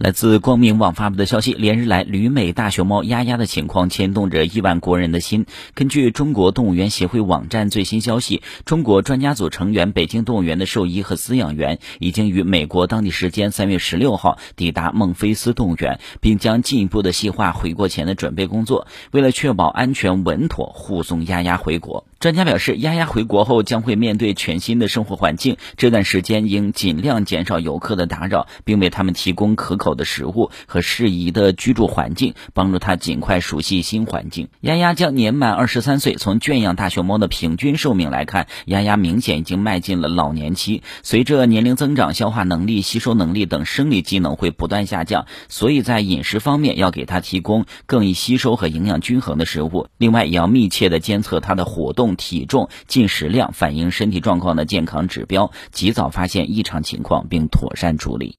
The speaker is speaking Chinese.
来自光明网发布的消息，连日来，旅美大熊猫丫丫的情况牵动着亿万国人的心。根据中国动物园协会网站最新消息，中国专家组成员、北京动物园的兽医和饲养员已经于美国当地时间三月十六号抵达孟菲斯动物园，并将进一步的细化回国前的准备工作，为了确保安全稳妥，护送丫丫回国。专家表示，丫丫回国后将会面对全新的生活环境，这段时间应尽量减少游客的打扰，并为他们提供可口的食物和适宜的居住环境，帮助他尽快熟悉新环境。丫丫将年满二十三岁。从圈养大熊猫的平均寿命来看，丫丫明显已经迈进了老年期。随着年龄增长，消化能力、吸收能力等生理机能会不断下降，所以在饮食方面要给它提供更易吸收和营养均衡的食物。另外，也要密切的监测它的活动。体重、进食量反映身体状况的健康指标，及早发现异常情况并妥善处理。